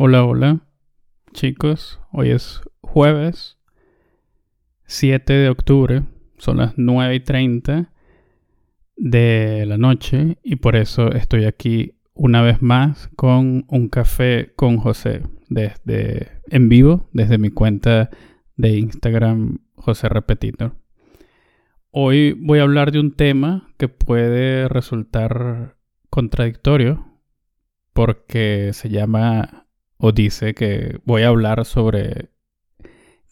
Hola, hola, chicos. Hoy es jueves 7 de octubre. Son las 9 y 30 de la noche y por eso estoy aquí una vez más con un café con José desde en vivo desde mi cuenta de Instagram José Repetitor. Hoy voy a hablar de un tema que puede resultar contradictorio porque se llama o dice que voy a hablar sobre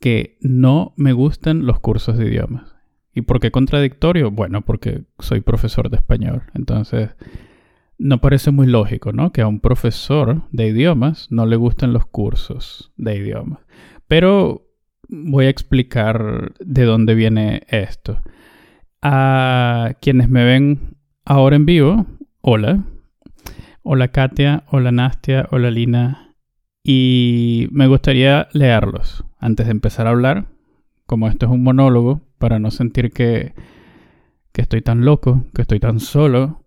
que no me gustan los cursos de idiomas. ¿Y por qué contradictorio? Bueno, porque soy profesor de español. Entonces, no parece muy lógico, ¿no? Que a un profesor de idiomas no le gusten los cursos de idiomas. Pero voy a explicar de dónde viene esto. A quienes me ven ahora en vivo, hola. Hola Katia, hola Nastia, hola Lina, y me gustaría leerlos antes de empezar a hablar, como esto es un monólogo, para no sentir que, que estoy tan loco, que estoy tan solo.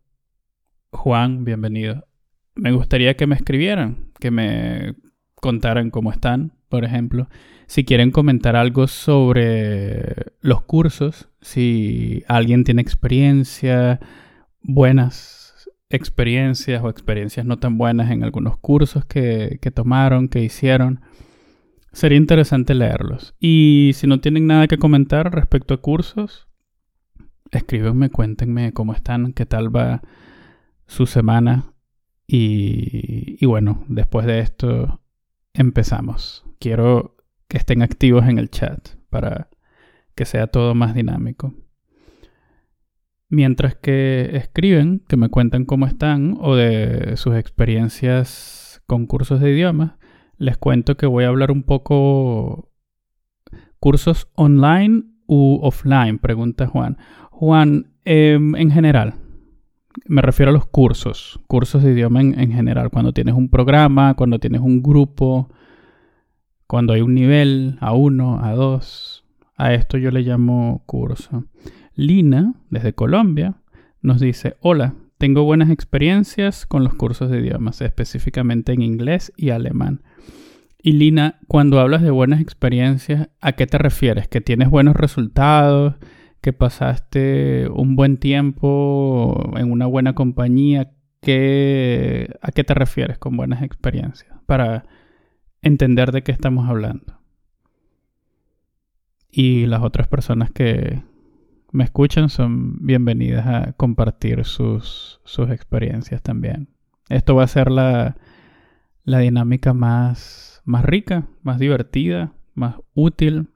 Juan, bienvenido. Me gustaría que me escribieran, que me contaran cómo están, por ejemplo. Si quieren comentar algo sobre los cursos, si alguien tiene experiencia, buenas experiencias o experiencias no tan buenas en algunos cursos que, tomaron, que hicieron. Sería interesante leerlos. Y si no tienen nada que comentar respecto a cursos, escríbenme, cuéntenme cómo están, qué tal va su semana. Y, y bueno, después de esto empezamos. Quiero que estén activos en el chat para que sea todo más dinámico. Mientras que escriben, que me cuentan cómo están o de sus experiencias con cursos de idiomas, les cuento que voy a hablar un poco cursos online u offline, pregunta Juan. Juan, em, en general, me refiero a los cursos, cursos de idioma en, en general, cuando tienes un programa, cuando tienes un grupo, cuando hay un nivel A1, A2, a esto yo le llamo curso. Lina, desde Colombia, nos dice, hola, tengo buenas experiencias con los cursos de idiomas, específicamente en inglés y alemán. Y Lina, cuando hablas de buenas experiencias, ¿a qué te refieres? ¿Que tienes buenos resultados? ¿Que pasaste un buen tiempo en una buena compañía? ¿A qué te refieres con buenas experiencias? Para entender de qué estamos hablando. Y las otras personas que, me escuchan son bienvenidas a compartir sus, sus experiencias también. Esto va a ser la, la dinámica más, más rica, más divertida, más útil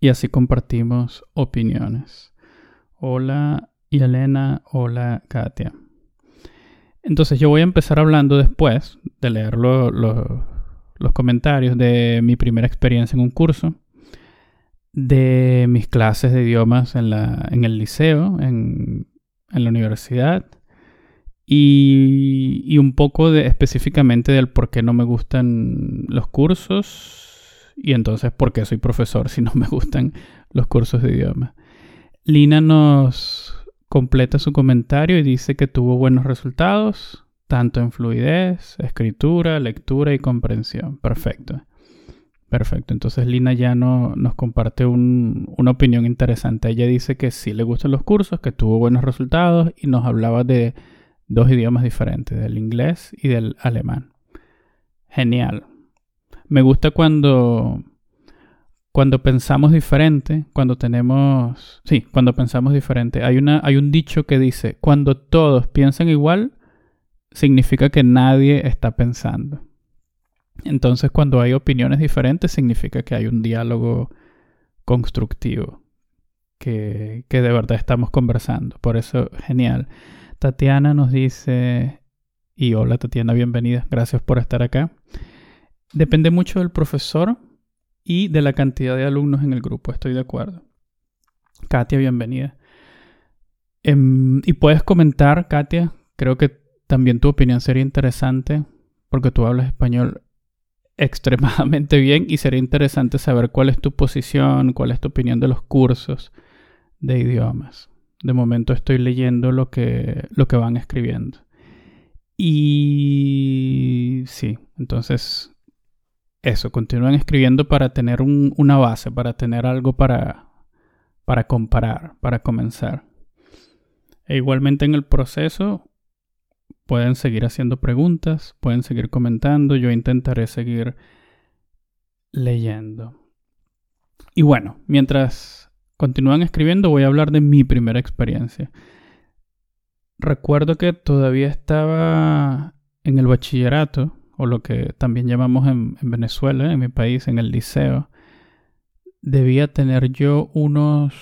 y así compartimos opiniones. Hola Elena, hola Katia. Entonces yo voy a empezar hablando después de leer los comentarios de mi primera experiencia en un curso de mis clases de idiomas en, la, en el liceo, en, en la universidad, y, y, un poco de, específicamente del por qué no me gustan los cursos y entonces por qué soy profesor si no me gustan los cursos de idiomas. Lina nos completa su comentario y dice que tuvo buenos resultados, tanto en fluidez, escritura, lectura y comprensión. Perfecto. Perfecto, entonces Lina ya no, nos comparte una opinión interesante. Ella dice que sí le gustan los cursos, que tuvo buenos resultados y nos hablaba de dos idiomas diferentes, del inglés y del alemán. Genial. Me gusta cuando, cuando pensamos diferente, cuando tenemos... Sí, cuando pensamos diferente. Hay, una, hay un dicho que dice, cuando todos piensan igual, significa que nadie está pensando. Entonces, cuando hay opiniones diferentes, significa que hay un diálogo constructivo, que, de verdad estamos conversando. Por eso, genial. Tatiana nos dice, y hola Tatiana, bienvenida, gracias por estar acá. Depende mucho del profesor y de la cantidad de alumnos en el grupo, estoy de acuerdo. Katia, bienvenida. Em, y puedes comentar, Katia, creo que también tu opinión sería interesante porque tú hablas español extremadamente bien y sería interesante saber cuál es tu posición, cuál es tu opinión de los cursos de idiomas. De momento estoy leyendo lo que, lo que van escribiendo. Y sí, entonces eso, continúan escribiendo para tener una base, para tener algo para, para comparar, para comenzar. E igualmente en el proceso pueden seguir haciendo preguntas, pueden seguir comentando, yo intentaré seguir leyendo. Y bueno, mientras continúan escribiendo voy a hablar de mi primera experiencia. Recuerdo que todavía estaba en el bachillerato, o lo que también llamamos en, en Venezuela, en mi país, en el liceo. Debía tener yo unos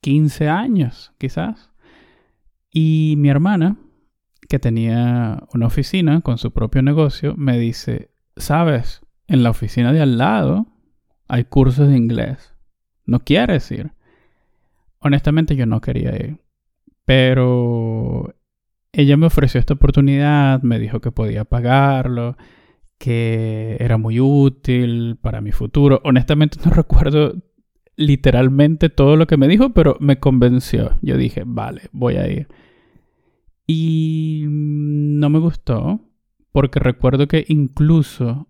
15 años, quizás. Y mi hermana, que tenía una oficina con su propio negocio, me dice, sabes, en la oficina de al lado hay cursos de inglés. ¿No quieres ir? Honestamente yo no quería ir. Pero ella me ofreció esta oportunidad, me dijo que podía pagarlo, que era muy útil para mi futuro. Honestamente no recuerdo literalmente todo lo que me dijo, pero me convenció. Yo dije, vale, voy a ir. Y no me gustó, porque recuerdo que incluso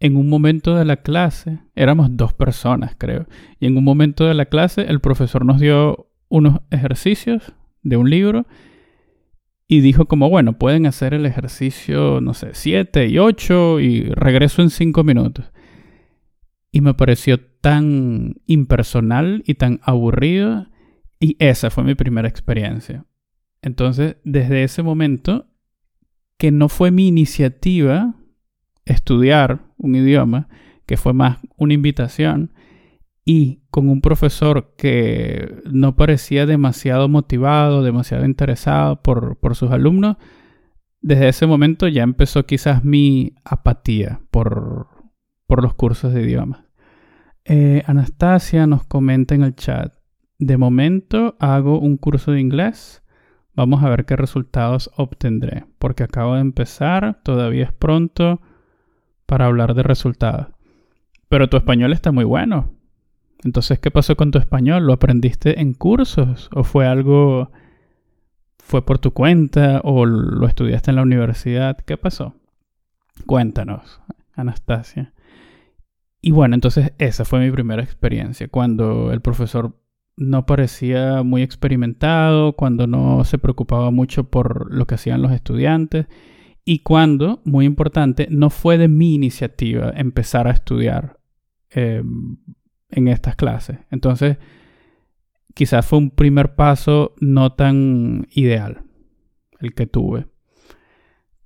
en un momento de la clase, éramos dos personas creo, y en un momento de la clase el profesor nos dio unos ejercicios de un libro y dijo como, bueno, pueden hacer el ejercicio, no sé, 7 y 8 y regreso en 5 minutos. Y me pareció tan impersonal y tan aburrido y esa fue mi primera experiencia. Entonces, desde ese momento, que no fue mi iniciativa estudiar un idioma, que fue más una invitación, y con un profesor que no parecía demasiado motivado, demasiado interesado por, sus alumnos, desde ese momento ya empezó quizás mi apatía por, los cursos de idiomas. Eh, Anastasia nos comenta en el chat, de momento hago un curso de inglés, vamos a ver qué resultados obtendré, porque acabo de empezar, todavía es pronto para hablar de resultados. Pero tu español está muy bueno. Entonces, ¿qué pasó con tu español? ¿Lo aprendiste en cursos? ¿O fue algo... fue por tu cuenta? ¿O lo estudiaste en la universidad? ¿Qué pasó? Cuéntanos, Anastasia. Y bueno, entonces esa fue mi primera experiencia, cuando el profesor no parecía muy experimentado, cuando no se preocupaba mucho por lo que hacían los estudiantes y cuando, muy importante, no fue de mi iniciativa empezar a estudiar em, en estas clases. Entonces, quizás fue un primer paso no tan ideal el que tuve.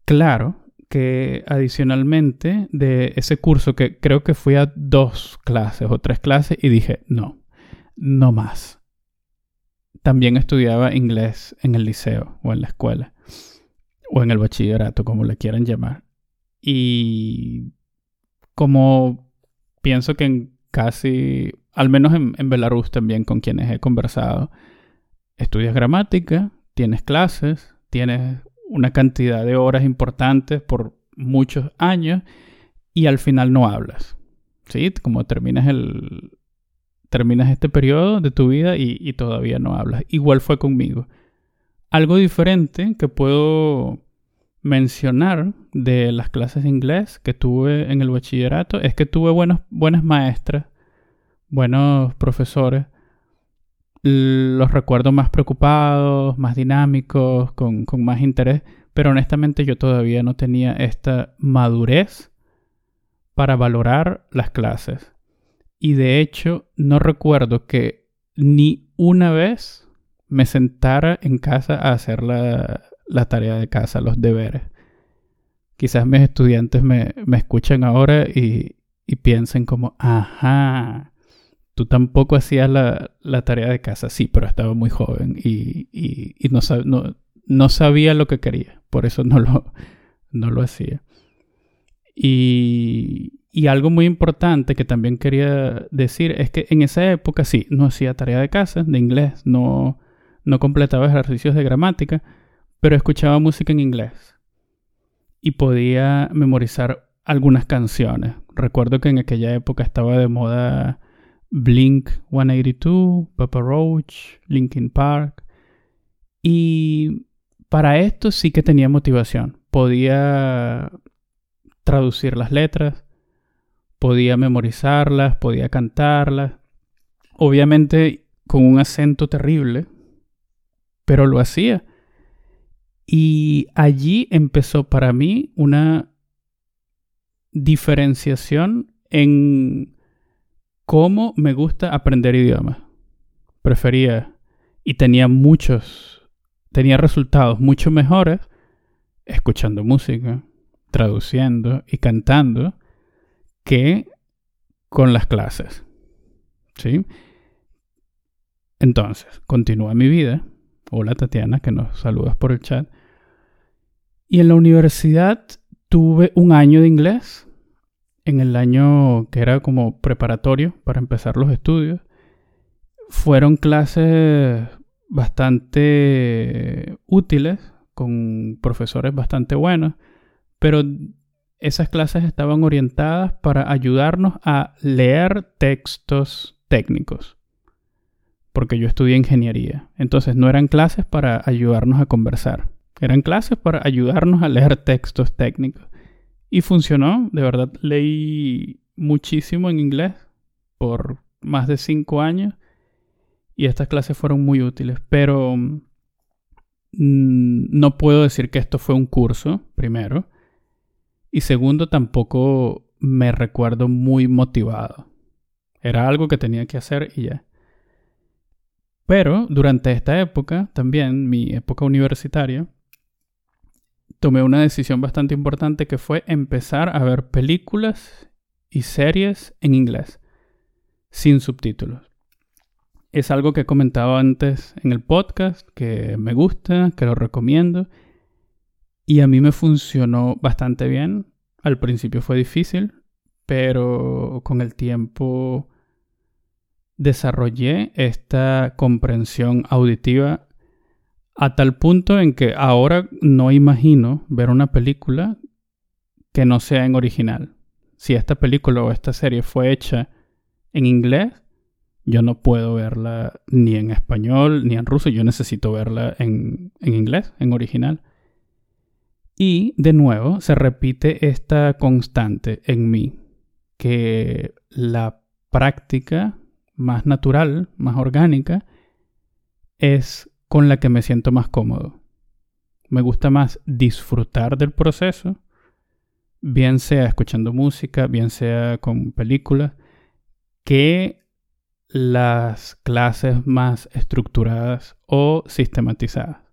Claro que adicionalmente de ese curso que creo que fui a dos clases o tres clases y dije, no, no más. También estudiaba inglés en el liceo o en la escuela o en el bachillerato, como le quieran llamar. Y como pienso que en casi, al menos en, Belarus también con quienes he conversado, estudias gramática, tienes clases, tienes una cantidad de horas importantes por muchos años y al final no hablas. ¿Sí? Como terminas el terminas este periodo de tu vida y, todavía no hablas. Igual fue conmigo. Algo diferente que puedo mencionar de las clases de inglés que tuve en el bachillerato es que tuve buenos, buenas maestras, buenos profesores. Los recuerdo más preocupados, más dinámicos, con, con más interés, pero honestamente yo todavía no tenía esta madurez para valorar las clases. Y de hecho no recuerdo que ni una vez me sentara en casa a hacer la, tarea de casa, los deberes. Quizás mis estudiantes me, escuchen ahora y, piensen como, ajá, tú tampoco hacías la, tarea de casa. Sí, pero estaba muy joven y, no, no, sabía lo que quería. Por eso no lo, no lo hacía. Y, y algo muy importante que también quería decir es que en esa época sí, no hacía tarea de casa, de inglés, no, no completaba ejercicios de gramática, pero escuchaba música en inglés y podía memorizar algunas canciones. Recuerdo que en aquella época estaba de moda Blink 182, Papa Roach, Linkin Park y para esto sí que tenía motivación. Podía traducir las letras, podía memorizarlas, podía cantarlas. Obviamente con un acento terrible, pero lo hacía. Y allí empezó para mí una diferenciación en cómo me gusta aprender idiomas. Prefería y tenía muchos, tenía resultados mucho mejores escuchando música, traduciendo y cantando que con las clases. ¿Sí? Entonces, continúa mi vida. Hola Tatiana, que nos saludas por el chat. Y en la universidad tuve un año de inglés. En el año que era como preparatorio para empezar los estudios. Fueron clases bastante útiles, con profesores bastante buenos, pero esas clases estaban orientadas para ayudarnos a leer textos técnicos porque yo estudié ingeniería. Entonces no eran clases para ayudarnos a conversar, eran clases para ayudarnos a leer textos técnicos. Y funcionó, de verdad leí muchísimo en inglés por más de cinco años y estas clases fueron muy útiles, pero mm, no puedo decir que esto fue un curso, primero, y segundo, tampoco me recuerdo muy motivado. Era algo que tenía que hacer y ya. Pero durante esta época, también mi época universitaria, tomé una decisión bastante importante que fue empezar a ver películas y series en inglés, sin subtítulos. Es algo que he comentado antes en el podcast, que me gusta, que lo recomiendo, y a mí me funcionó bastante bien. Al principio fue difícil, pero con el tiempo desarrollé esta comprensión auditiva a tal punto en que ahora no imagino ver una película que no sea en original. Si esta película o esta serie fue hecha en inglés, yo no puedo verla ni en español ni en ruso, yo necesito verla en, en inglés, en original. Y de nuevo se repite esta constante en mí, que la práctica más natural, más orgánica, es con la que me siento más cómodo. Me gusta más disfrutar del proceso, bien sea escuchando música, bien sea con películas, que las clases más estructuradas o sistematizadas.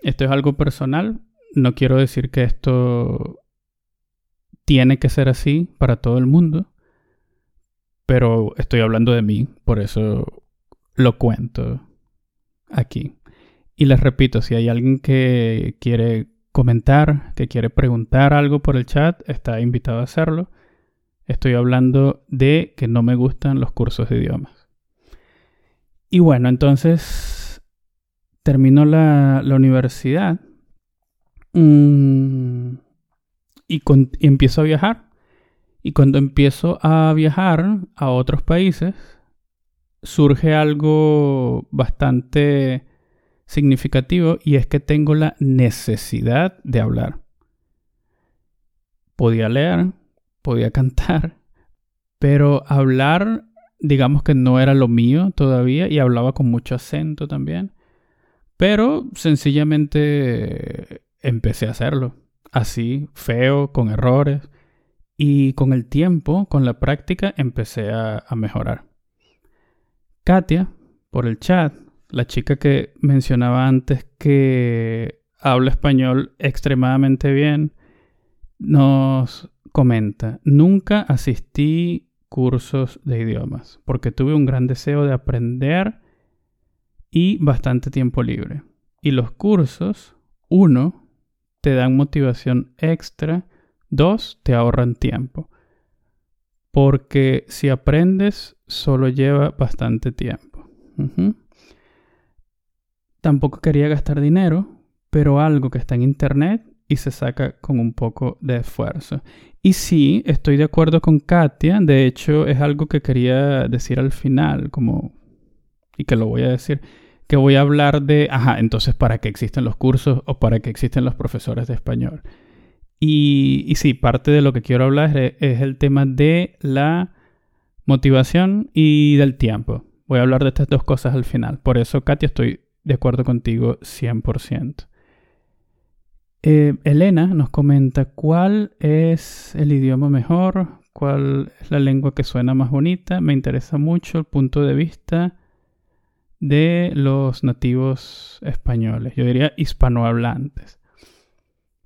Esto es algo personal, no quiero decir que esto tiene que ser así para todo el mundo, pero estoy hablando de mí, por eso lo cuento aquí. Y les repito, si hay alguien que quiere comentar, que quiere preguntar algo por el chat, está invitado a hacerlo. Estoy hablando de que no me gustan los cursos de idiomas. Y bueno, entonces termino la, universidad mm, y empiezo a viajar. Y cuando empiezo a viajar a otros países, surge algo bastante significativo y es que tengo la necesidad de hablar. Podía leer, podía cantar, pero hablar, digamos que no era lo mío todavía y hablaba con mucho acento también. Pero sencillamente empecé a hacerlo. Así, feo, con errores. Y con el tiempo, con la práctica, empecé a, mejorar. Katia, por el chat, la chica que mencionaba antes que habla español extremadamente bien, nos comenta, nunca asistí cursos de idiomas porque tuve un gran deseo de aprender y bastante tiempo libre. Y los cursos, uno, te dan motivación extra Dos, te ahorran tiempo. Porque si aprendes, solo lleva bastante tiempo. Tampoco quería gastar dinero, pero algo que está en internet y se saca con un poco de esfuerzo. Y sí, estoy de acuerdo con Katia. De hecho, es algo que quería decir al final, como. Y que lo voy a decir. que voy a hablar de, ajá, entonces, ¿para qué existen los cursos o para qué existen los profesores de español? Y, y sí, parte de lo que quiero hablar es, el tema de la motivación y del tiempo. Voy a hablar de estas dos cosas al final. Por eso, Katia, estoy de acuerdo contigo 100%. Eh, Elena nos comenta cuál es el idioma mejor, cuál es la lengua que suena más bonita. Me interesa mucho el punto de vista de los nativos españoles. Yo diría hispanohablantes.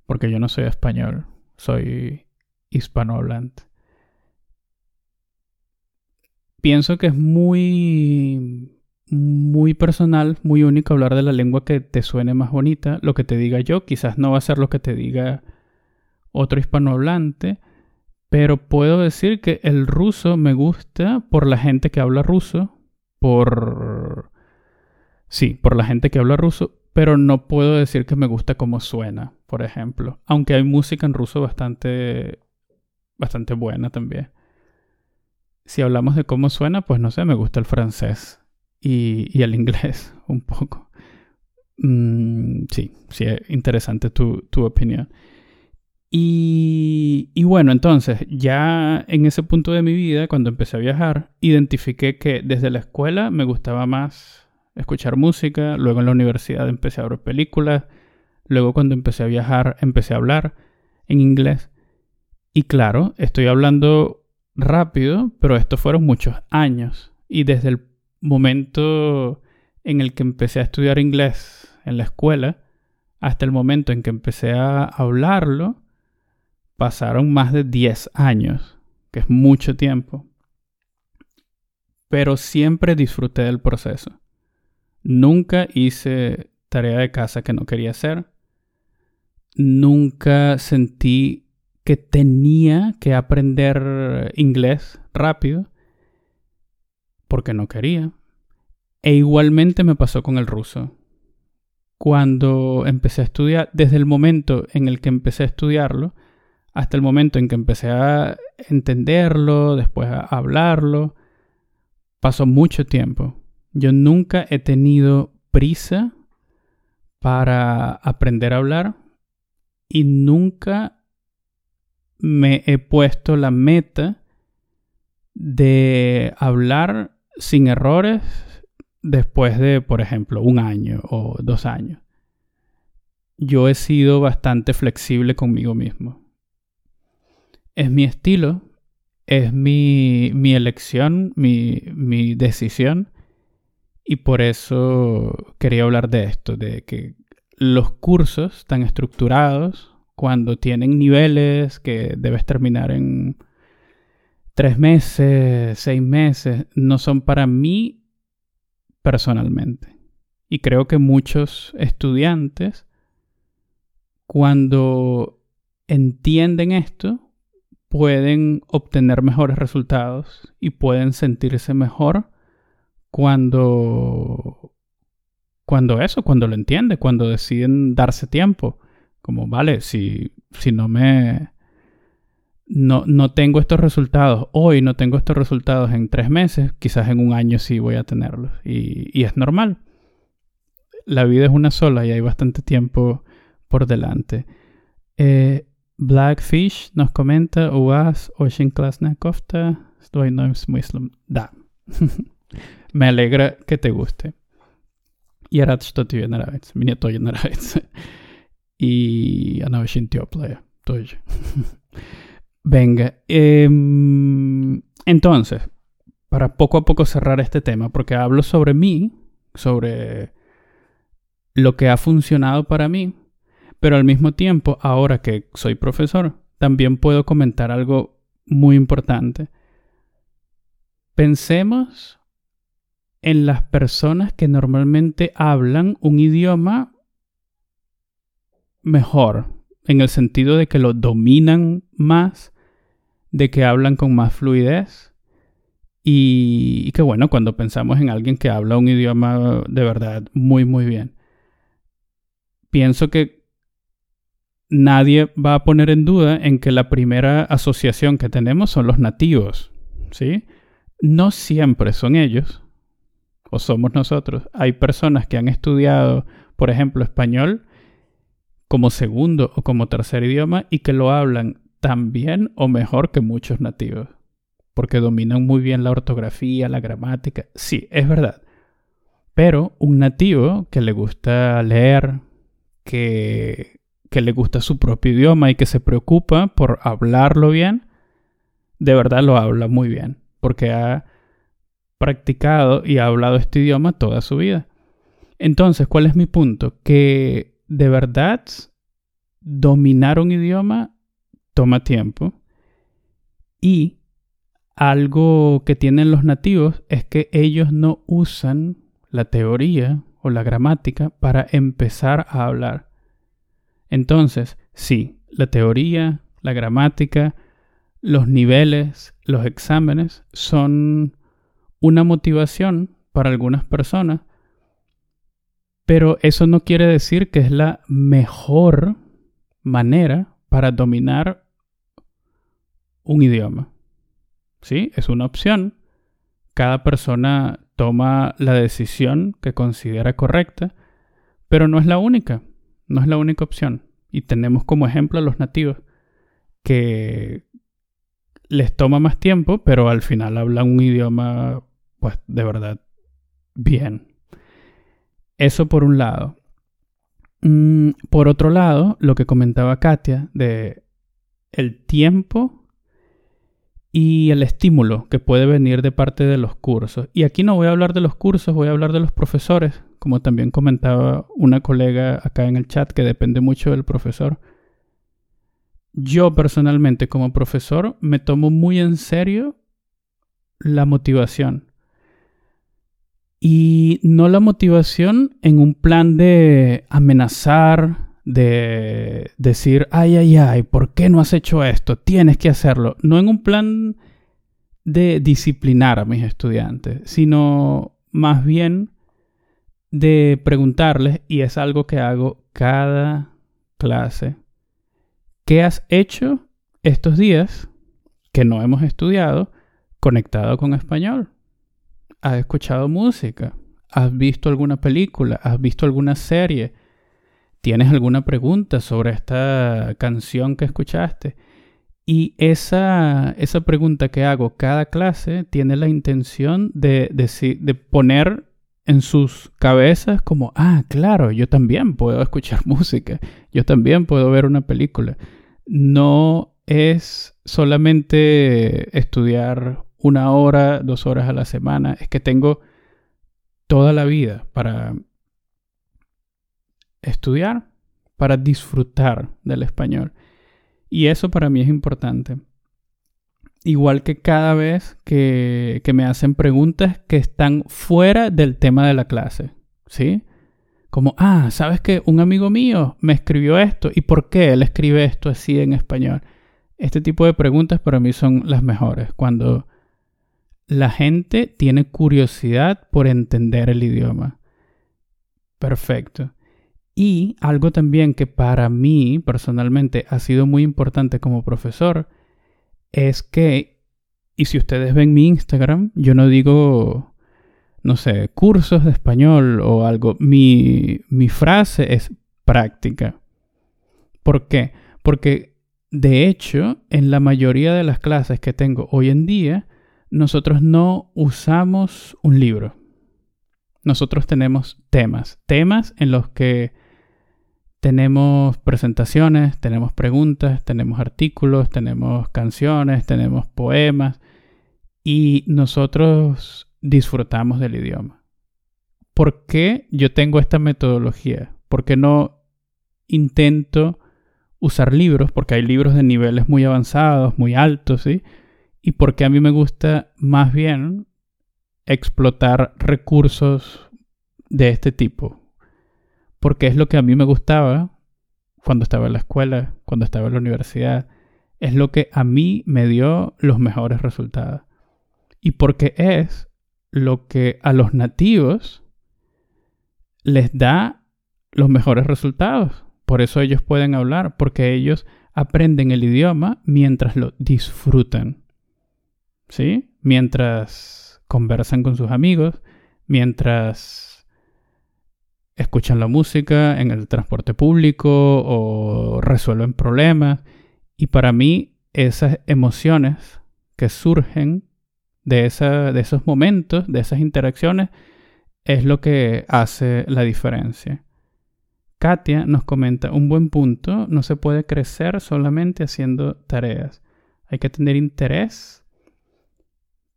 Porque yo no soy español, soy hispanohablante. Pienso que es muy muy personal, muy único hablar de la lengua que te suene más bonita. Lo que te diga yo quizás no va a ser lo que te diga otro hispanohablante, pero puedo decir que el ruso me gusta por la gente que habla ruso, por... Sí, por la gente que habla ruso, pero no puedo decir que me gusta cómo suena, por ejemplo. Aunque hay música en ruso bastante, bastante buena también. Si hablamos de cómo suena, pues no sé, me gusta el francés y, el inglés un poco. Mm, sí, sí, es interesante tu, opinión. Y, y, bueno, entonces, ya en ese punto de mi vida, cuando empecé a viajar, identifiqué que desde la escuela me gustaba más escuchar música, luego en la universidad empecé a ver películas, luego cuando empecé a viajar empecé a hablar en inglés. Y claro, estoy hablando rápido, pero estos fueron muchos años. Y desde el momento en el que empecé a estudiar inglés en la escuela, hasta el momento en que empecé a hablarlo, pasaron más de 10 años, que es mucho tiempo. Pero siempre disfruté del proceso. Nunca hice tarea de casa que no quería hacer. Nunca sentí que tenía que aprender inglés rápido porque no quería. E igualmente me pasó con el ruso. Cuando empecé a estudiar, desde el momento en el que empecé a estudiarlo, hasta el momento en que empecé a entenderlo, después a hablarlo, pasó mucho tiempo. Yo nunca he tenido prisa para aprender a hablar y nunca me he puesto la meta de hablar sin errores después de, por ejemplo, un año o dos años. Yo he sido bastante flexible conmigo mismo. Es mi estilo, es mi, mi elección, mi, mi decisión. Y por eso quería hablar de esto, de que los cursos están estructurados, cuando tienen niveles que debes terminar en tres meses, seis meses, no son para mí personalmente. Y creo que muchos estudiantes, cuando entienden esto, pueden obtener mejores resultados y pueden sentirse mejor cuando cuando eso, cuando lo entiende, cuando deciden darse tiempo. Como, vale, si, si no me no, no tengo estos resultados hoy, no tengo estos resultados en tres meses, quizás en un año sí voy a tenerlos. Y, es normal. La vida es una sola y hay bastante tiempo por delante. Eh, Blackfish nos comenta, UAS, Ocean Klasna Kofta, estoy no Muslim. Da. Me alegra que te guste. Y ahora estoy en Mi nieto en Y Ana Playa. Venga, em, entonces, para poco a poco cerrar este tema, porque hablo sobre mí, sobre lo que ha funcionado para mí, pero al mismo tiempo, ahora que soy profesor, también puedo comentar algo muy importante. Pensemos en las personas que normalmente hablan un idioma mejor, en el sentido de que lo dominan más de que hablan con más fluidez. Y, que bueno, cuando pensamos en alguien que habla un idioma de verdad muy, muy bien, pienso que nadie va a poner en duda en que la primera asociación que tenemos son los nativos, ¿sí? No siempre son ellos. O somos nosotros, hay personas que han estudiado, por ejemplo, español como segundo o como tercer idioma y que lo hablan tan bien o mejor que muchos nativos, porque dominan muy bien la ortografía, la gramática. Sí, es verdad. Pero un nativo que le gusta leer, que, que le gusta su propio idioma y que se preocupa por hablarlo bien, de verdad lo habla muy bien, porque ha practicado y ha hablado este idioma toda su vida. Entonces, ¿cuál es mi punto? Que de verdad dominar un idioma toma tiempo y algo que tienen los nativos es que ellos no usan la teoría o la gramática para empezar a hablar. Entonces, sí, la teoría, la gramática, los niveles, los exámenes son una motivación para algunas personas, pero eso no quiere decir que es la mejor manera para dominar un idioma. ¿Sí? Es una opción. Cada persona toma la decisión que considera correcta, pero no es la única. No es la única opción. Y tenemos como ejemplo a los nativos que les toma más tiempo, pero al final hablan un idioma pues de verdad bien. Eso por un lado. Mm, por otro lado, lo que comentaba Katia de el tiempo y el estímulo que puede venir de parte de los cursos. Y aquí no voy a hablar de los cursos, voy a hablar de los profesores, como también comentaba una colega acá en el chat, que depende mucho del profesor. Yo personalmente como profesor me tomo muy en serio la motivación. Y no la motivación en un plan de amenazar, de decir, ay, ay, ay, ¿por qué no has hecho esto? Tienes que hacerlo. No en un plan de disciplinar a mis estudiantes, sino más bien de preguntarles, y es algo que hago cada clase, ¿qué has hecho estos días que no hemos estudiado conectado con español? Has escuchado música, has visto alguna película, has visto alguna serie, tienes alguna pregunta sobre esta canción que escuchaste. Y esa, esa pregunta que hago cada clase tiene la intención de, de, de poner en sus cabezas como, ah, claro, yo también puedo escuchar música, yo también puedo ver una película. No es solamente estudiar una hora, dos horas a la semana, es que tengo toda la vida para estudiar, para disfrutar del español. Y eso para mí es importante. Igual que cada vez que, que me hacen preguntas que están fuera del tema de la clase, ¿sí? Como, ah, ¿sabes que un amigo mío me escribió esto? ¿Y por qué él escribe esto así en español? Este tipo de preguntas para mí son las mejores. Cuando la gente tiene curiosidad por entender el idioma. Perfecto. Y algo también que para mí personalmente ha sido muy importante como profesor es que, y si ustedes ven mi Instagram, yo no digo, no sé, cursos de español o algo. Mi, mi frase es práctica. ¿Por qué? Porque de hecho, en la mayoría de las clases que tengo hoy en día, nosotros no usamos un libro. Nosotros tenemos temas, temas en los que tenemos presentaciones, tenemos preguntas, tenemos artículos, tenemos canciones, tenemos poemas y nosotros disfrutamos del idioma. ¿Por qué yo tengo esta metodología? ¿Por qué no intento usar libros? Porque hay libros de niveles muy avanzados, muy altos, ¿sí? Y porque a mí me gusta más bien explotar recursos de este tipo. Porque es lo que a mí me gustaba cuando estaba en la escuela, cuando estaba en la universidad. Es lo que a mí me dio los mejores resultados. Y porque es lo que a los nativos les da los mejores resultados. Por eso ellos pueden hablar, porque ellos aprenden el idioma mientras lo disfrutan. ¿Sí? Mientras conversan con sus amigos, mientras escuchan la música en el transporte público o resuelven problemas. Y para mí esas emociones que surgen de, de esos momentos, de esas interacciones, es lo que hace la diferencia. Katia nos comenta, un buen punto, no se puede crecer solamente haciendo tareas. Hay que tener interés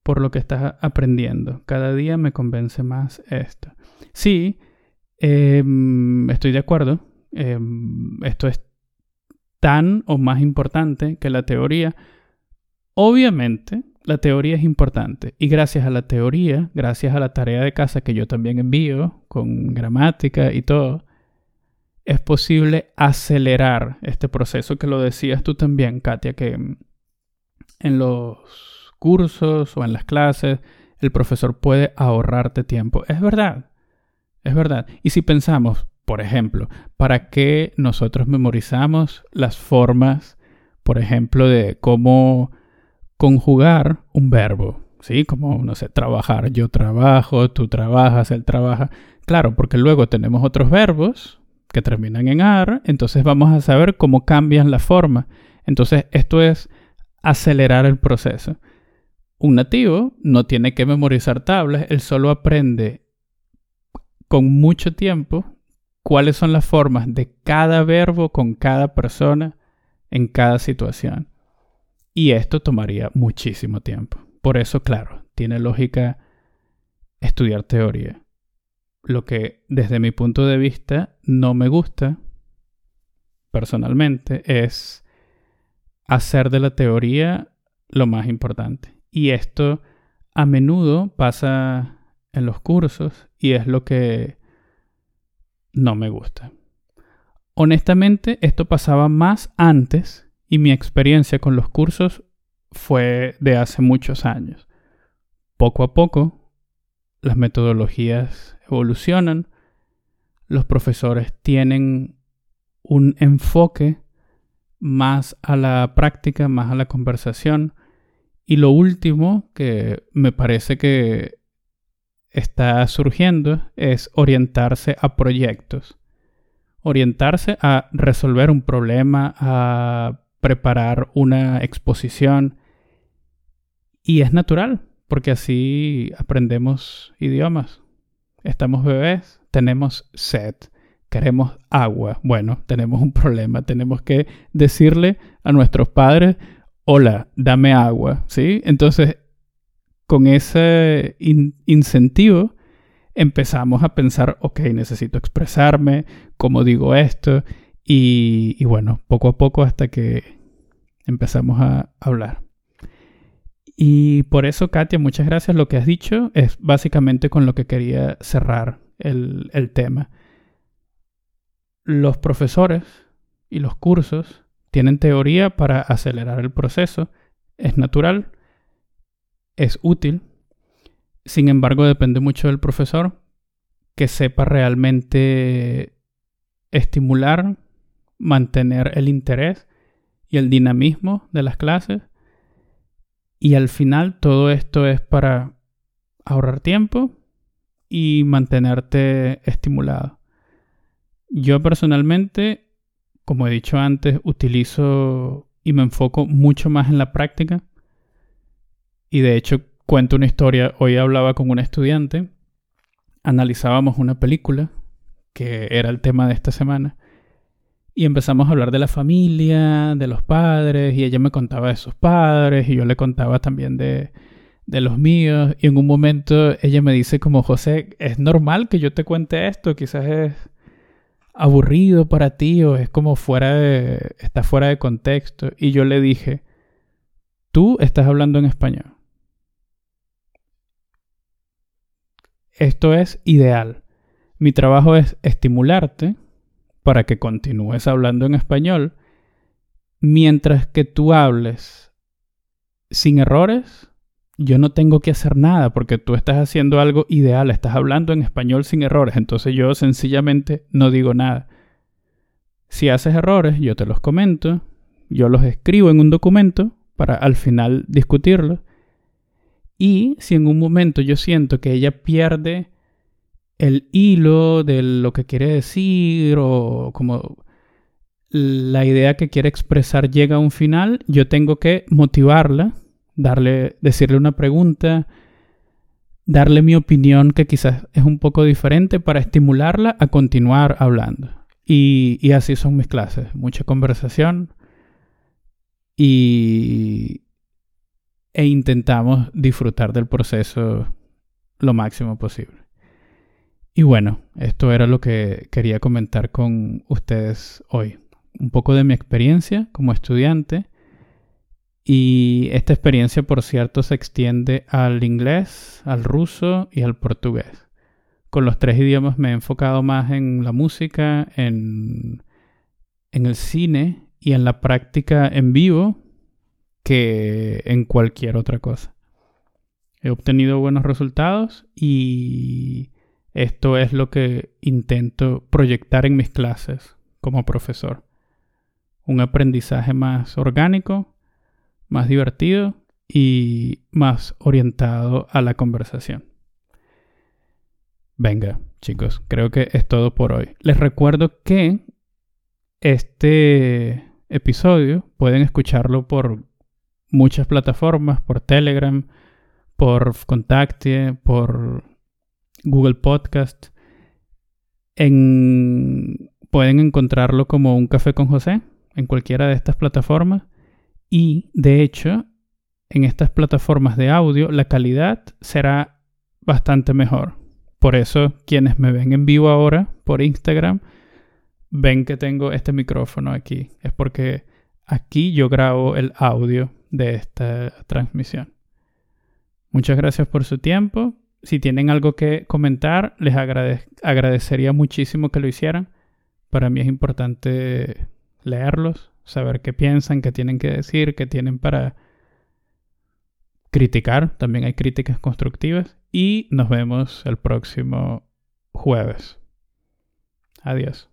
por lo que estás aprendiendo. Cada día me convence más esto. Sí, em, estoy de acuerdo. Em, esto es tan o más importante que la teoría. Obviamente, la teoría es importante y gracias a la teoría, gracias a la tarea de casa que yo también envío con gramática y todo, es posible acelerar este proceso que lo decías tú también, Katia, que en los cursos o en las clases el profesor puede ahorrarte tiempo. Es verdad, es verdad. Y si pensamos, por ejemplo, ¿para qué nosotros memorizamos las formas, por ejemplo, de cómo conjugar un verbo? ¿Sí? Como, no sé, trabajar. Yo trabajo, tú trabajas, él trabaja. Claro, porque luego tenemos otros verbos que terminan en AR, entonces vamos a saber cómo cambian la forma. Entonces, esto es acelerar el proceso. Un nativo no tiene que memorizar tablas, él solo aprende con mucho tiempo cuáles son las formas de cada verbo con cada persona en cada situación. Y esto tomaría muchísimo tiempo. Por eso, claro, tiene lógica estudiar teoría lo que desde mi punto de vista no me gusta personalmente es hacer de la teoría lo más importante. Y esto a menudo pasa en los cursos y es lo que no me gusta. Honestamente, esto pasaba más antes y mi experiencia con los cursos fue de hace muchos años. Poco a poco, las metodologías evolucionan, los profesores tienen un enfoque más a la práctica, más a la conversación. Y lo último que me parece que está surgiendo es orientarse a proyectos. Orientarse a resolver un problema, a preparar una exposición. Y es natural, porque así aprendemos idiomas. Estamos bebés, tenemos sed, queremos agua. Bueno, tenemos un problema. Tenemos que decirle a nuestros padres, hola, dame agua. ¿Sí? Entonces, con ese incentivo, empezamos a pensar, ok, necesito expresarme, cómo digo esto. Y, bueno, poco a poco hasta que empezamos a hablar. Y por eso, Katia, muchas gracias. Lo que has dicho es básicamente con lo que quería cerrar el tema. Los profesores y los cursos tienen teoría para acelerar el proceso. Es natural, es útil. Sin embargo, depende mucho del profesor que sepa realmente estimular, mantener el interés y el dinamismo de las clases y al final todo esto es para ahorrar tiempo y mantenerte estimulado. Yo personalmente, como he dicho antes, utilizo y me enfoco mucho más en la práctica. Y de hecho cuento una historia. Hoy hablaba con un estudiante, analizábamos una película que era el tema de esta semana. Y empezamos a hablar de la familia, de los padres, y ella me contaba de sus padres, y yo le contaba también de, de los míos. Y en un momento ella me dice como, José, ¿es normal que yo te cuente esto? Quizás es aburrido para ti o es como fuera de, está fuera de contexto. Y yo le dije, tú estás hablando en español. Esto es ideal. Mi trabajo es estimularte para que continúes hablando en español, mientras que tú hables sin errores, yo no tengo que hacer nada porque tú estás haciendo algo ideal, estás hablando en español sin errores, entonces yo sencillamente no digo nada. Si haces errores, yo te los comento, yo los escribo en un documento para al final discutirlos. Y si en un momento yo siento que ella pierde el hilo de lo que quiere decir o como la idea que quiere expresar llega a un final, yo tengo que motivarla, darle, decirle una pregunta, darle mi opinión que quizás es un poco diferente para estimularla a continuar hablando. Y, así son mis clases, mucha conversación y, e intentamos disfrutar del proceso lo máximo posible. Y bueno, esto era lo que quería comentar con ustedes hoy. Un poco de mi experiencia como estudiante. Y esta experiencia, por cierto, se extiende al inglés, al ruso y al portugués. Con los tres idiomas me he enfocado más en la música, en, el cine y en la práctica en vivo que en cualquier otra cosa. He obtenido buenos resultados y esto es lo que intento proyectar en mis clases como profesor. Un aprendizaje más orgánico, más divertido y más orientado a la conversación. Venga, chicos, creo que es todo por hoy. Les recuerdo que este episodio pueden escucharlo por muchas plataformas, por Telegram, por Contacte, por Google Podcast. En, pueden encontrarlo como un café con José en cualquiera de estas plataformas. Y de hecho, en estas plataformas de audio la calidad será bastante mejor. Por eso quienes me ven en vivo ahora por Instagram ven que tengo este micrófono aquí. Es porque aquí yo grabo el audio de esta transmisión. Muchas gracias por su tiempo si tienen algo que comentar, les agradecería muchísimo que lo hicieran. Para mí es importante leerlos, saber qué piensan, qué tienen que decir, qué tienen para criticar. También hay críticas constructivas. Y nos vemos el próximo jueves. Adiós.